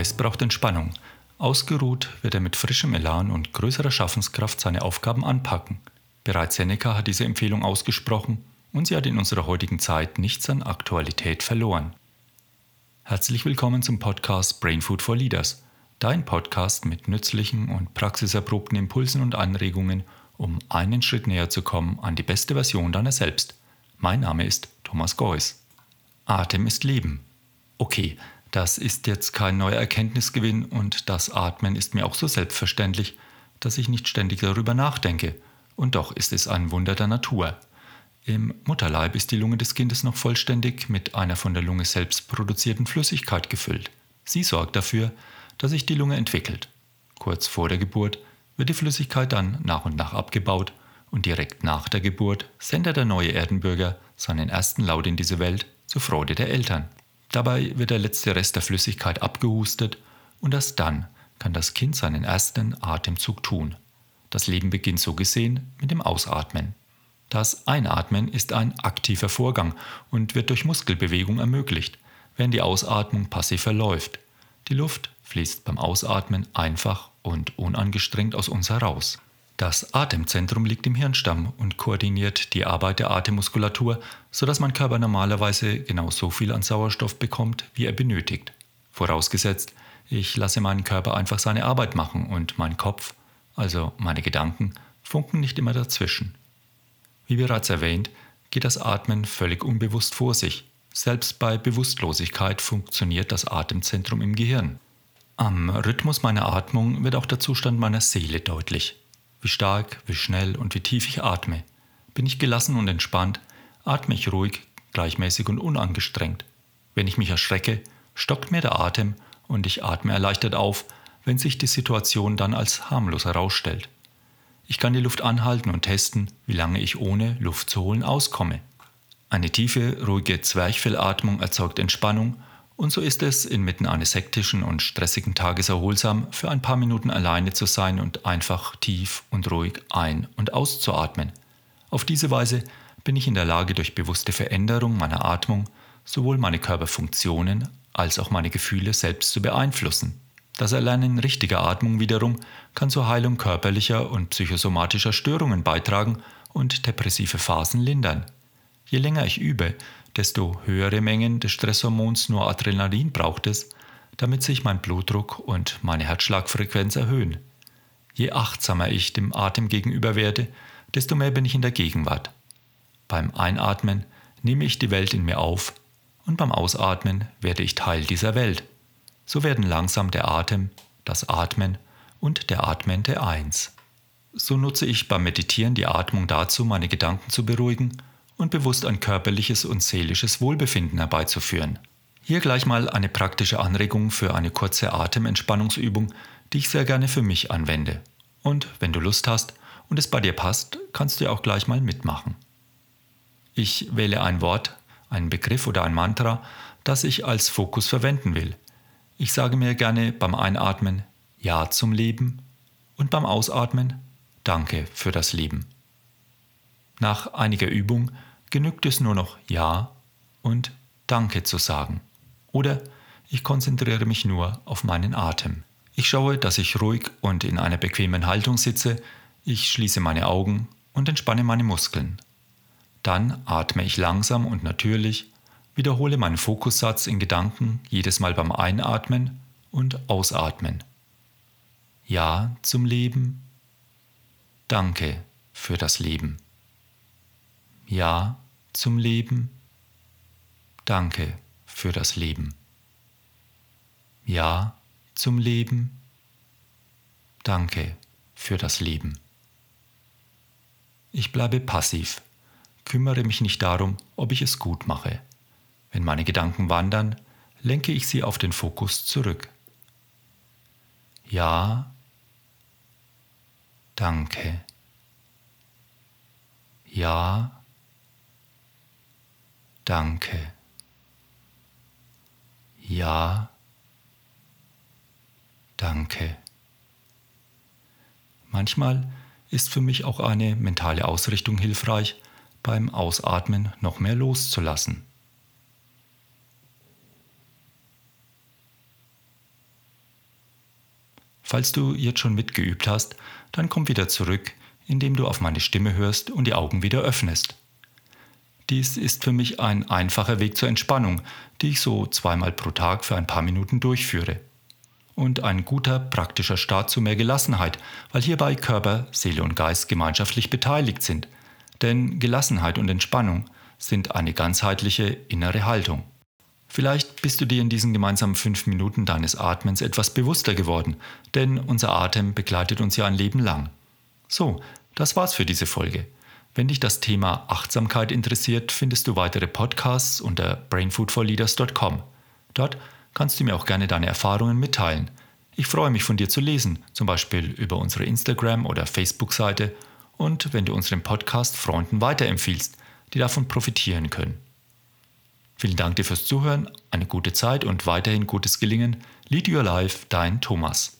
Geist braucht Entspannung. Ausgeruht wird er mit frischem Elan und größerer Schaffenskraft seine Aufgaben anpacken. Bereits Seneca hat diese Empfehlung ausgesprochen und sie hat in unserer heutigen Zeit nichts an Aktualität verloren. Herzlich willkommen zum Podcast Brain Food for Leaders, dein Podcast mit nützlichen und praxiserprobten Impulsen und Anregungen, um einen Schritt näher zu kommen an die beste Version deiner selbst. Mein Name ist Thomas Geuss. Atem ist Leben. Okay, das ist jetzt kein neuer Erkenntnisgewinn und das Atmen ist mir auch so selbstverständlich, dass ich nicht ständig darüber nachdenke. Und doch ist es ein Wunder der Natur. Im Mutterleib ist die Lunge des Kindes noch vollständig mit einer von der Lunge selbst produzierten Flüssigkeit gefüllt. Sie sorgt dafür, dass sich die Lunge entwickelt. Kurz vor der Geburt wird die Flüssigkeit dann nach und nach abgebaut und direkt nach der Geburt sendet der neue Erdenbürger seinen ersten Laut in diese Welt zur Freude der Eltern. Dabei wird der letzte Rest der Flüssigkeit abgehustet und erst dann kann das Kind seinen ersten Atemzug tun. Das Leben beginnt so gesehen mit dem Ausatmen. Das Einatmen ist ein aktiver Vorgang und wird durch Muskelbewegung ermöglicht, während die Ausatmung passiv verläuft. Die Luft fließt beim Ausatmen einfach und unangestrengt aus uns heraus. Das Atemzentrum liegt im Hirnstamm und koordiniert die Arbeit der Atemmuskulatur, sodass mein Körper normalerweise genau so viel an Sauerstoff bekommt, wie er benötigt. Vorausgesetzt, ich lasse meinen Körper einfach seine Arbeit machen und mein Kopf, also meine Gedanken, funken nicht immer dazwischen. Wie bereits erwähnt, geht das Atmen völlig unbewusst vor sich. Selbst bei Bewusstlosigkeit funktioniert das Atemzentrum im Gehirn. Am Rhythmus meiner Atmung wird auch der Zustand meiner Seele deutlich wie stark, wie schnell und wie tief ich atme. Bin ich gelassen und entspannt, atme ich ruhig, gleichmäßig und unangestrengt. Wenn ich mich erschrecke, stockt mir der Atem und ich atme erleichtert auf, wenn sich die Situation dann als harmlos herausstellt. Ich kann die Luft anhalten und testen, wie lange ich ohne Luft zu holen auskomme. Eine tiefe, ruhige Zwerchfellatmung erzeugt Entspannung und so ist es inmitten eines hektischen und stressigen Tages erholsam, für ein paar Minuten alleine zu sein und einfach tief und ruhig ein- und auszuatmen. Auf diese Weise bin ich in der Lage, durch bewusste Veränderung meiner Atmung sowohl meine Körperfunktionen als auch meine Gefühle selbst zu beeinflussen. Das Erlernen richtiger Atmung wiederum kann zur Heilung körperlicher und psychosomatischer Störungen beitragen und depressive Phasen lindern. Je länger ich übe, desto höhere Mengen des Stresshormons Noradrenalin braucht es, damit sich mein Blutdruck und meine Herzschlagfrequenz erhöhen. Je achtsamer ich dem Atem gegenüber werde, desto mehr bin ich in der Gegenwart. Beim Einatmen nehme ich die Welt in mir auf und beim Ausatmen werde ich Teil dieser Welt. So werden langsam der Atem, das Atmen und der Atmende eins. So nutze ich beim Meditieren die Atmung dazu, meine Gedanken zu beruhigen und bewusst ein körperliches und seelisches Wohlbefinden herbeizuführen. Hier gleich mal eine praktische Anregung für eine kurze Atementspannungsübung, die ich sehr gerne für mich anwende. Und wenn du Lust hast und es bei dir passt, kannst du ja auch gleich mal mitmachen. Ich wähle ein Wort, einen Begriff oder ein Mantra, das ich als Fokus verwenden will. Ich sage mir gerne beim Einatmen Ja zum Leben und beim Ausatmen Danke für das Leben. Nach einiger Übung genügt es nur noch Ja und Danke zu sagen. Oder ich konzentriere mich nur auf meinen Atem. Ich schaue, dass ich ruhig und in einer bequemen Haltung sitze, ich schließe meine Augen und entspanne meine Muskeln. Dann atme ich langsam und natürlich, wiederhole meinen Fokussatz in Gedanken jedes Mal beim Einatmen und Ausatmen. Ja zum Leben. Danke für das Leben. Ja zum Leben. Danke für das Leben. Ja zum Leben. Danke für das Leben. Ich bleibe passiv, kümmere mich nicht darum, ob ich es gut mache. Wenn meine Gedanken wandern, lenke ich sie auf den Fokus zurück. Ja, danke. Ja, Danke. Ja. Danke. Manchmal ist für mich auch eine mentale Ausrichtung hilfreich, beim Ausatmen noch mehr loszulassen. Falls du jetzt schon mitgeübt hast, dann komm wieder zurück, indem du auf meine Stimme hörst und die Augen wieder öffnest. Dies ist für mich ein einfacher Weg zur Entspannung, die ich so zweimal pro Tag für ein paar Minuten durchführe. Und ein guter praktischer Start zu mehr Gelassenheit, weil hierbei Körper, Seele und Geist gemeinschaftlich beteiligt sind. Denn Gelassenheit und Entspannung sind eine ganzheitliche innere Haltung. Vielleicht bist du dir in diesen gemeinsamen fünf Minuten deines Atmens etwas bewusster geworden, denn unser Atem begleitet uns ja ein Leben lang. So, das war's für diese Folge. Wenn dich das Thema Achtsamkeit interessiert, findest du weitere Podcasts unter brainfoodforleaders.com. Dort kannst du mir auch gerne deine Erfahrungen mitteilen. Ich freue mich von dir zu lesen, zum Beispiel über unsere Instagram- oder Facebook-Seite und wenn du unseren Podcast Freunden weiterempfiehlst, die davon profitieren können. Vielen Dank dir fürs Zuhören, eine gute Zeit und weiterhin gutes Gelingen. Lead Your Life, dein Thomas.